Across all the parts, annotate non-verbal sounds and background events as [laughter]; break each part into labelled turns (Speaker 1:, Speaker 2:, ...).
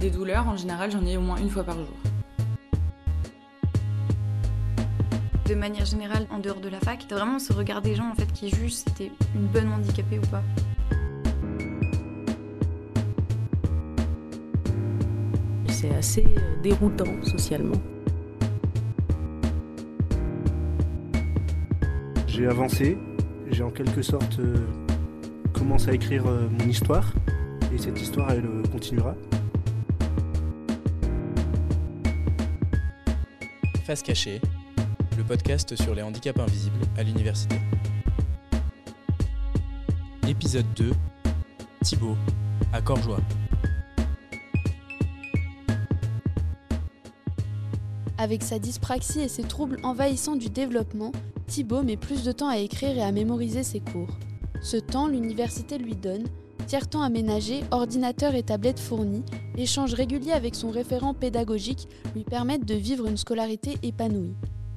Speaker 1: Des douleurs, en général, j'en ai au moins une fois par jour.
Speaker 2: De manière générale, en dehors de la fac, t'as vraiment ce regard des gens en fait qui jugent si t'es une bonne handicapée ou pas.
Speaker 3: C'est assez euh, déroutant socialement.
Speaker 4: J'ai avancé, j'ai en quelque sorte euh, commencé à écrire euh, mon histoire, et cette histoire elle euh, continuera.
Speaker 5: Face cachée, le podcast sur les handicaps invisibles à l'université. Épisode 2 Thibaut, à Corjoie.
Speaker 6: Avec sa dyspraxie et ses troubles envahissants du développement, Thibaut met plus de temps à écrire et à mémoriser ses cours. Ce temps, l'université lui donne, tiers-temps aménagé, ordinateur et tablette fournis, échanges réguliers avec son référent pédagogique lui permettent de vivre une scolarité épanouie.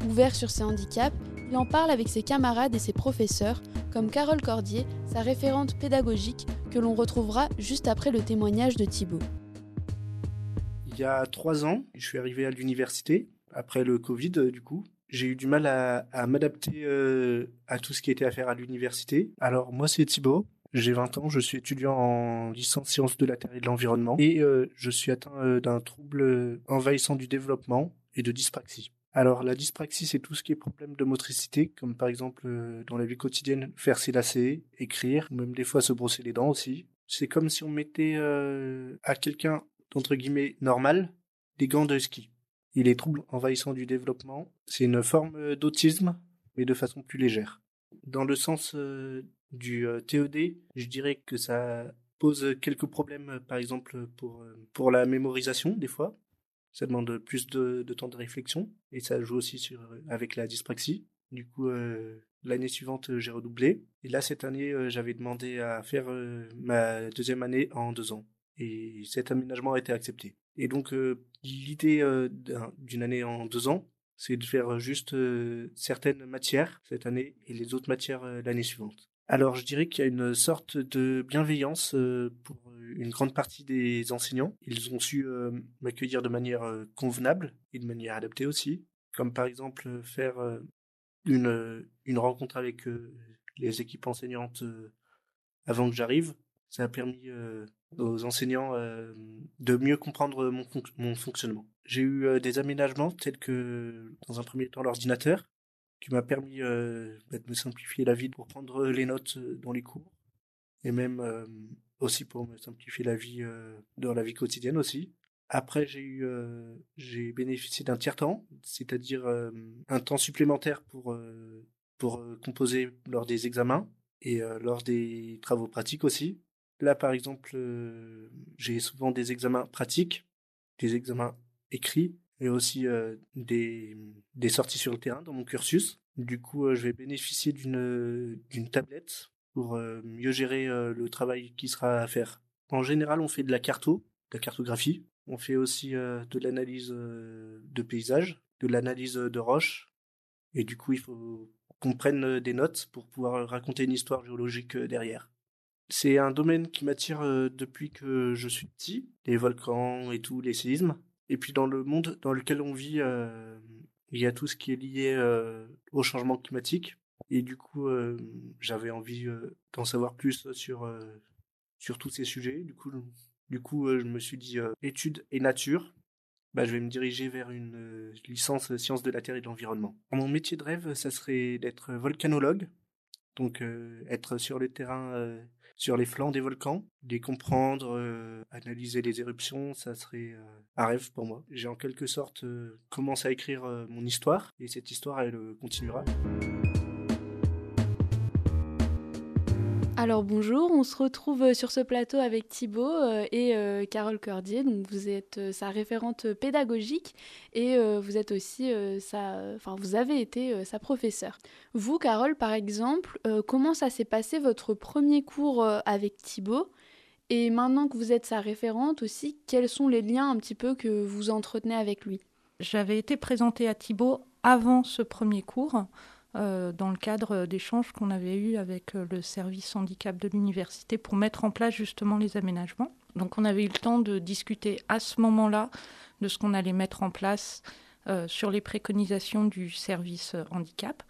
Speaker 6: Ouvert sur ses handicaps, il en parle avec ses camarades et ses professeurs, comme Carole Cordier, sa référente pédagogique, que l'on retrouvera juste après le témoignage de Thibaut.
Speaker 4: Il y a trois ans, je suis arrivé à l'université, après le Covid euh, du coup. J'ai eu du mal à, à m'adapter euh, à tout ce qui était à faire à l'université. Alors moi c'est Thibaut, j'ai 20 ans, je suis étudiant en licence sciences de la Terre et de l'environnement et euh, je suis atteint euh, d'un trouble euh, envahissant du développement et de dyspraxie. Alors la dyspraxie c'est tout ce qui est problème de motricité comme par exemple dans la vie quotidienne faire ses lacets, écrire, même des fois se brosser les dents aussi. C'est comme si on mettait à quelqu'un d'entre guillemets normal des gants de ski. Et les troubles envahissants du développement, c'est une forme d'autisme, mais de façon plus légère. Dans le sens du euh, TED, je dirais que ça pose quelques problèmes, euh, par exemple pour, euh, pour la mémorisation, des fois. Ça demande plus de, temps de réflexion, et ça joue aussi avec la dyspraxie. Du coup, l'année suivante, j'ai redoublé. Et là, cette année, j'avais demandé à faire ma deuxième année en deux ans. Et cet aménagement a été accepté. Et donc, l'idée d'un- d'une année en deux ans, c'est de faire juste certaines matières cette année et les autres matières l'année suivante. Alors, je dirais qu'il y a une sorte de bienveillance euh, pour une grande partie des enseignants. Ils ont su euh, m'accueillir de manière euh, convenable et de manière adaptée aussi. Comme par exemple faire une, une rencontre avec les équipes enseignantes avant que j'arrive. Ça a permis aux enseignants de mieux comprendre mon, mon fonctionnement. J'ai eu des aménagements tels que, dans un premier temps, l'ordinateur, qui m'a permis euh, bah, de me simplifier la vie pour prendre les notes euh, dans les cours, et même euh, aussi pour me simplifier la vie euh, dans la vie quotidienne aussi. Après, j'ai eu, euh, j'ai bénéficié d'un tiers-temps, c'est-à-dire euh, un temps supplémentaire pour euh, pour euh, composer lors des examens et euh, lors des travaux pratiques aussi. Là, par exemple, euh, j'ai souvent des examens pratiques, des examens écrits, et aussi des, sorties sur le terrain dans mon cursus. Du coup, je vais bénéficier d'une tablette pour mieux gérer le travail qui sera à faire. En général, on fait de la carto, de la cartographie. On fait aussi de l'analyse de paysages, de l'analyse de roches. Et du coup, il faut qu'on prenne des notes pour pouvoir raconter une histoire géologique derrière. C'est un domaine qui m'attire depuis que je suis petit, les volcans et tout, les séismes. Et puis dans le monde dans lequel on vit, euh, il y a tout ce qui est lié euh, au changement climatique. Et du coup, euh, j'avais envie d'en savoir plus sur, sur tous ces sujets. Du coup, du coup je me suis dit études et nature. Bah, je vais me diriger vers une licence sciences de la Terre et de l'environnement. Mon métier de rêve, ça serait d'être volcanologue, donc être sur le terrain, sur les flancs des volcans, les comprendre, euh, analyser les éruptions, ça serait euh, un rêve pour moi. J'ai en quelque sorte euh, commencé à écrire mon histoire, et cette histoire, elle continuera.
Speaker 6: Alors bonjour, on se retrouve euh, sur ce plateau avec Thibaut euh, et euh, Carole Cordier. Donc vous êtes sa référente pédagogique et vous êtes aussi sa, enfin vous avez été sa professeure. Vous, Carole, par exemple, comment ça s'est passé votre premier cours avec Thibaut? Et maintenant que vous êtes sa référente aussi, quels sont les liens un petit peu que vous entretenez avec lui?
Speaker 3: J'avais été présentée à Thibaut avant ce premier cours, euh, dans le cadre d'échanges qu'on avait eus avec euh, le service handicap de l'université pour mettre en place justement les aménagements. Donc on avait eu le temps de discuter à ce moment-là de ce qu'on allait mettre en place euh, sur les préconisations du service handicap.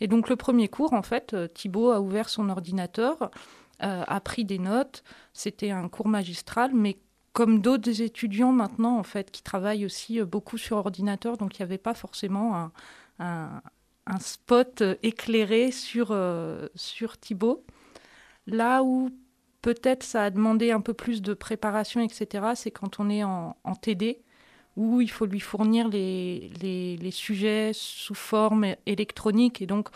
Speaker 3: Et donc le premier cours, en fait, Thibaut a ouvert son ordinateur, a pris des notes. C'était un cours magistral, mais comme d'autres étudiants maintenant, en fait, qui travaillent aussi beaucoup sur ordinateur, donc il n'y avait pas forcément un, spot éclairé sur, sur Thibaut. Là où peut-être ça a demandé un peu plus de préparation, etc., c'est quand on est en TD, où il faut lui fournir les, les, sujets sous forme électronique et donc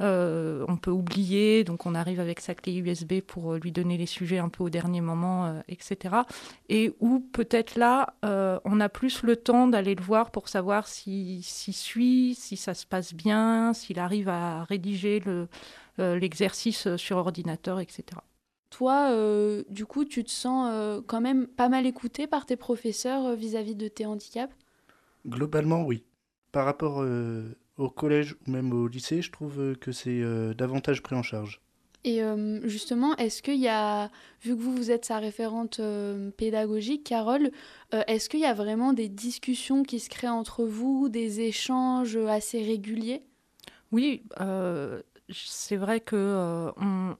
Speaker 3: euh, on peut oublier, donc on arrive avec sa clé USB pour euh, lui donner les sujets un peu au dernier moment, euh, etc. Et où peut-être là, on a plus le temps d'aller le voir pour savoir s'il suit, si ça se passe bien, s'il arrive à rédiger l'exercice sur ordinateur, etc.
Speaker 6: Toi, euh, du coup, tu te sens euh, quand même pas mal écouté par tes professeurs euh, vis-à-vis de tes handicaps?
Speaker 4: Globalement, oui. Par rapport au collège ou même au lycée, je trouve que c'est davantage pris en charge.
Speaker 6: Et justement, est-ce qu'il y a, vu que vous, vous êtes sa référente pédagogique, Carole, est-ce qu'il y a vraiment des discussions qui se créent entre vous, des échanges assez réguliers?
Speaker 3: Oui, c'est vrai que euh,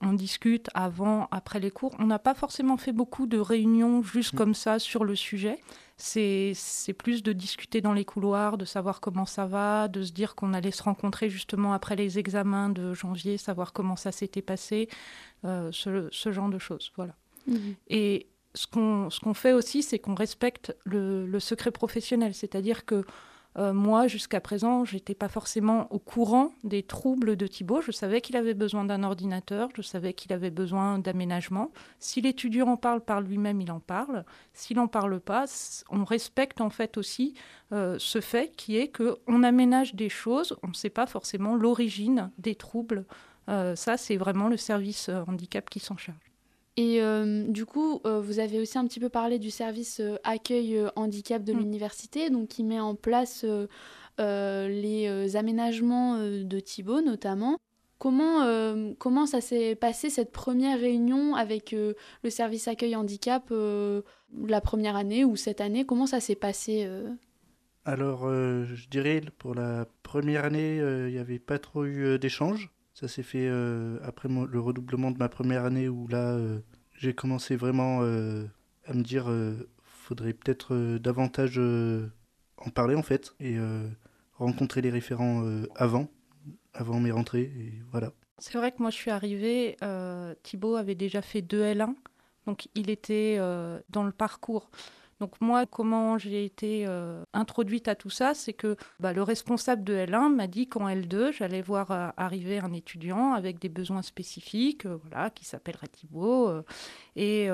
Speaker 3: on, discute avant, après les cours. On n'a pas forcément fait beaucoup de réunions juste mm. comme ça sur le sujet. C'est plus de discuter dans les couloirs, de savoir comment ça va, de se dire qu'on allait se rencontrer justement après les examens de janvier, savoir comment ça s'était passé, euh, ce, genre de choses. Voilà. Mm-hmm. Et ce qu'on fait aussi, c'est qu'on respecte le, le, secret professionnel, c'est-à-dire que euh, moi, jusqu'à présent, je n'étais pas forcément au courant des troubles de Thibault. Je savais qu'il avait besoin d'un ordinateur, je savais qu'il avait besoin d'aménagement. Si l'étudiant en parle par lui-même, il en parle. S'il n'en parle pas, on respecte en fait aussi euh, ce fait qui est qu'on aménage des choses, on ne sait pas forcément l'origine des troubles. Euh, ça, c'est vraiment le service handicap qui s'en charge.
Speaker 6: Et euh, du coup, euh, vous avez aussi un petit peu parlé du service euh, accueil handicap de mm. l'université, donc qui met en place les aménagements de Thibault notamment. Comment, comment ça s'est passé cette première réunion avec le service accueil handicap la première année ou cette année? Comment ça s'est passé
Speaker 4: Alors, je dirais pour la première année, il n'y avait pas trop eu d'échanges. Ça s'est fait euh, après le redoublement de ma première année où là, euh, j'ai commencé vraiment euh, à me dire faudrait peut-être davantage en parler en fait et rencontrer les référents avant, avant mes rentrées et voilà.
Speaker 3: C'est vrai que moi je suis arrivée, Thibaut avait déjà fait deux L1, donc il était dans le parcours. Donc moi, comment j'ai été euh, introduite à tout ça, c'est que bah, le responsable de L1 m'a dit qu'en L2, j'allais voir euh, arriver un étudiant avec des besoins spécifiques, euh, voilà, qui s'appellerait Thibault, et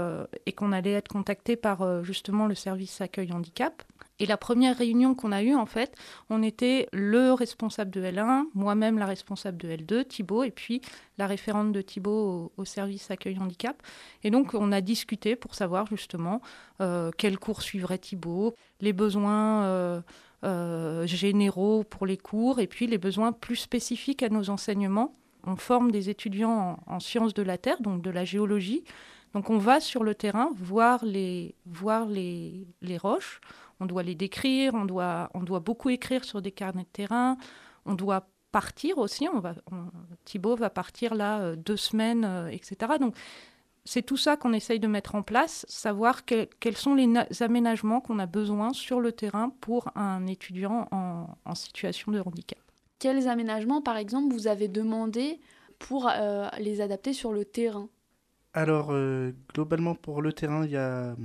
Speaker 3: qu'on allait être contacté par justement le service accueil handicap. Et la première réunion qu'on a eue, en fait, on était le responsable de L1, moi-même la responsable de L2, Thibault, et puis la référente de Thibault au, service accueil handicap. Et donc, on a discuté pour savoir justement euh, quel cours suivrait Thibault, les besoins euh, euh, généraux pour les cours, et puis les besoins plus spécifiques à nos enseignements. On forme des étudiants en, en sciences de la Terre, donc de la géologie. Donc on va sur le terrain voir les, voir les, les roches, on doit les décrire, on doit, on doit beaucoup écrire sur des carnets de terrain, on doit partir aussi, on va, Thibaut va partir là euh, deux semaines, euh, etc. Donc c'est tout ça qu'on essaye de mettre en place, savoir quels sont les aménagements qu'on a besoin sur le terrain pour un étudiant en, situation de handicap.
Speaker 6: Quels aménagements, par exemple, vous avez demandé pour euh, les adapter sur le terrain?
Speaker 4: Alors, globalement, pour le terrain, il y a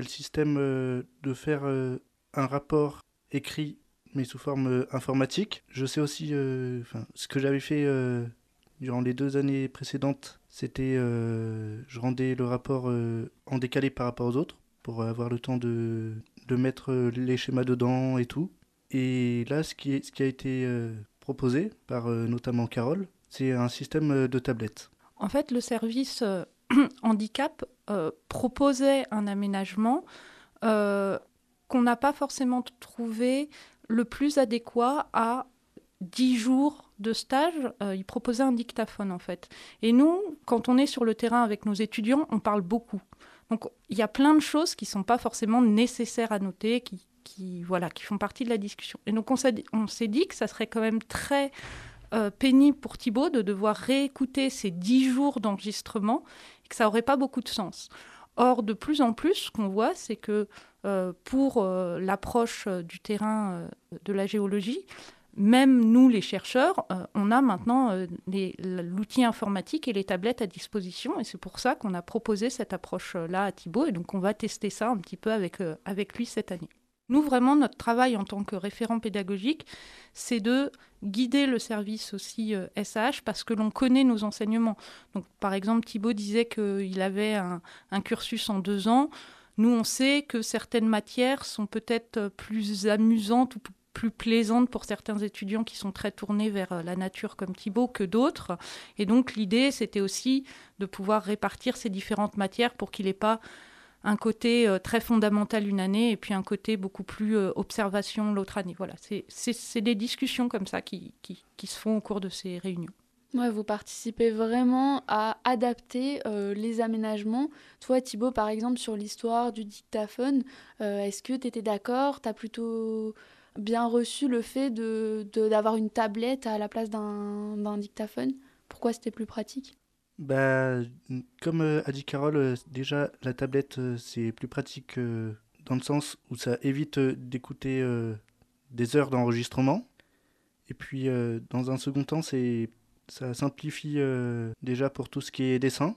Speaker 4: le système euh, de faire euh, un rapport écrit mais sous forme euh, informatique. Je sais aussi, ce que j'avais fait durant les deux années précédentes, c'était je rendais le rapport en décalé par rapport aux autres pour avoir le temps de, de mettre les schémas dedans et tout. Et là, ce qui, est, ce qui a été proposé par notamment Carole, c'est un système de tablette.
Speaker 3: En fait, le service [clears throat] handicap euh, proposait un aménagement euh, qu'on n'a pas forcément trouvé le plus adéquat à 10 jours de stage. Euh, il proposait un dictaphone en fait. Et nous, quand on est sur le terrain avec nos étudiants, on parle beaucoup. Donc il y a plein de choses qui ne sont pas forcément nécessaires à noter, qui, voilà, qui font partie de la discussion. Et donc on s'est dit que ça serait quand même très euh, pénible pour Thibaut de devoir réécouter ces dix jours d'enregistrement que ça n'aurait pas beaucoup de sens. Or, de plus en plus, ce qu'on voit, c'est que euh, pour euh, l'approche du terrain de la géologie, même nous, les chercheurs, on a maintenant l'outil informatique et les tablettes à disposition. Et c'est pour ça qu'on a proposé cette approche-là à Thibaut. Et donc, on va tester ça un petit peu avec lui cette année. Nous, vraiment, notre travail en tant que référent pédagogique, c'est de guider le service aussi SH euh, parce que l'on connaît nos enseignements. Donc, par exemple, Thibaut disait qu'il avait un, cursus en deux ans. Nous, on sait que certaines matières sont peut-être plus amusantes ou plus plaisantes pour certains étudiants qui sont très tournés vers euh, la nature comme Thibaut que d'autres. Et donc, l'idée, c'était aussi de pouvoir répartir ces différentes matières pour qu'il n'ait pas un côté euh, très fondamental une année et puis un côté beaucoup plus euh, observation l'autre année. Voilà, c'est des discussions comme ça qui, qui, se font au cours de ces réunions.
Speaker 6: Ouais, vous participez vraiment à adapter euh, les aménagements. Toi, Thibaut, par exemple, sur l'histoire du dictaphone, est-ce que tu étais d'accord? Tu as plutôt bien reçu le fait d'avoir de, une tablette à la place d'un dictaphone? Pourquoi c'était plus pratique?
Speaker 4: Bah, comme euh, a dit Carole, euh, déjà la tablette euh, c'est plus pratique dans le sens où ça évite d'écouter des heures d'enregistrement. Et puis dans un second temps, c'est ça simplifie déjà pour tout ce qui est dessin.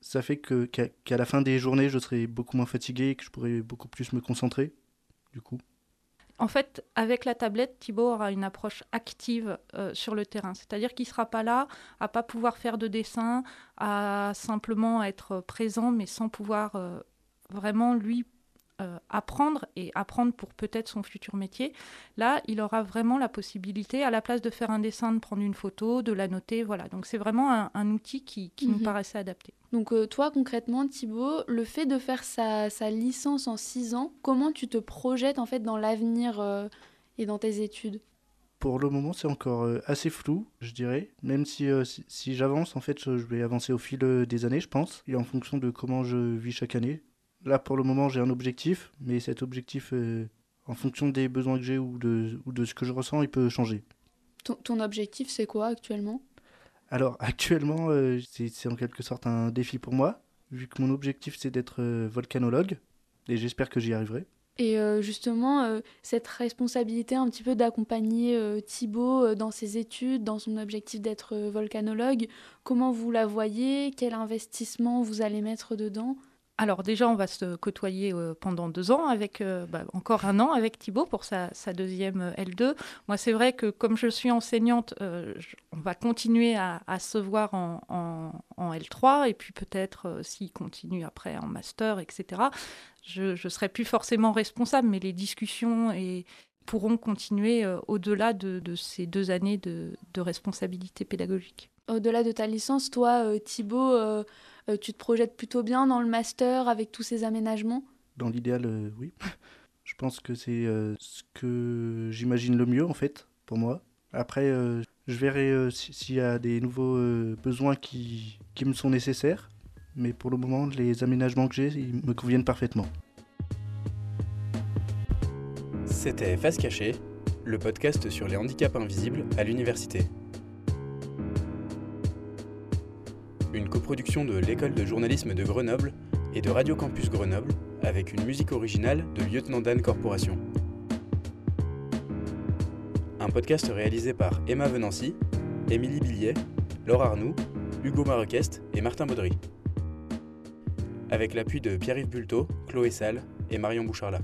Speaker 4: Ça fait que qu'à la fin des journées, je serai beaucoup moins fatigué et que je pourrai beaucoup plus me concentrer. Du coup.
Speaker 3: En fait, avec la tablette, Thibaut aura une approche active euh, sur le terrain. C'est-à-dire qu'il ne sera pas là à pas pouvoir faire de dessin, à simplement être présent, mais sans pouvoir euh, vraiment lui euh, apprendre et apprendre pour peut-être son futur métier. Là, il aura vraiment la possibilité, à la place de faire un dessin, de prendre une photo, de la noter. Voilà. Donc c'est vraiment un, outil qui, nous mhm. paraissait adapté.
Speaker 6: Donc euh, toi, concrètement, Thibaut, le fait de faire sa, licence en six ans, comment tu te projettes en fait dans l'avenir euh, et dans tes études?
Speaker 4: Pour le moment, c'est encore assez flou, je dirais. Même si, si, si j'avance, en fait, je vais avancer au fil des années, je pense, et en fonction de comment je vis chaque année. Là, pour le moment, j'ai un objectif, mais cet objectif, euh, en fonction des besoins que j'ai ou de, ou de ce que je ressens, il peut changer.
Speaker 6: Ton, objectif, c'est quoi actuellement?
Speaker 4: Alors, [laughs] actuellement, euh, c'est en quelque sorte un défi pour moi, vu que mon objectif, c'est d'être euh, volcanologue, et j'espère que j'y arriverai.
Speaker 6: Et justement, cette responsabilité un petit peu d'accompagner Thibaut dans ses études, dans son objectif d'être volcanologue, comment vous la voyez? Quel investissement vous allez mettre dedans?
Speaker 3: Alors déjà, on va se côtoyer euh, pendant deux ans, avec euh, bah, encore un an avec Thibaut pour sa, deuxième euh, L2. Moi, c'est vrai que comme je suis enseignante, on va continuer à, se voir en, L3 et puis peut-être s'il continue après en master, etc. Je ne serai plus forcément responsable, mais les discussions et, pourront continuer au-delà de, ces deux années de, de responsabilité pédagogique.
Speaker 6: Au-delà de ta licence, toi, Thibaut tu te projettes plutôt bien dans le master avec tous ces aménagements?
Speaker 4: Dans l'idéal, euh, oui. [laughs] Je pense que c'est euh, ce que j'imagine le mieux en fait pour moi. Après, je verrai s'il y a des nouveaux besoins qui, qui me sont nécessaires. Mais pour le moment, les aménagements que j'ai, ils me conviennent parfaitement.
Speaker 5: C'était Face Cachée, le podcast sur les handicaps invisibles à l'université. Une coproduction de l'école de journalisme de Grenoble et de Radio Campus Grenoble avec une musique originale de Lieutenant Dan Corporation. Un podcast réalisé par Emma Venancy, Émilie Billiet, Laure Arnoux, Hugo Marequest et Martin Baudry. Avec l'appui de Pierre-Yves Bulto, Chloé Salle et Marion Boucharla.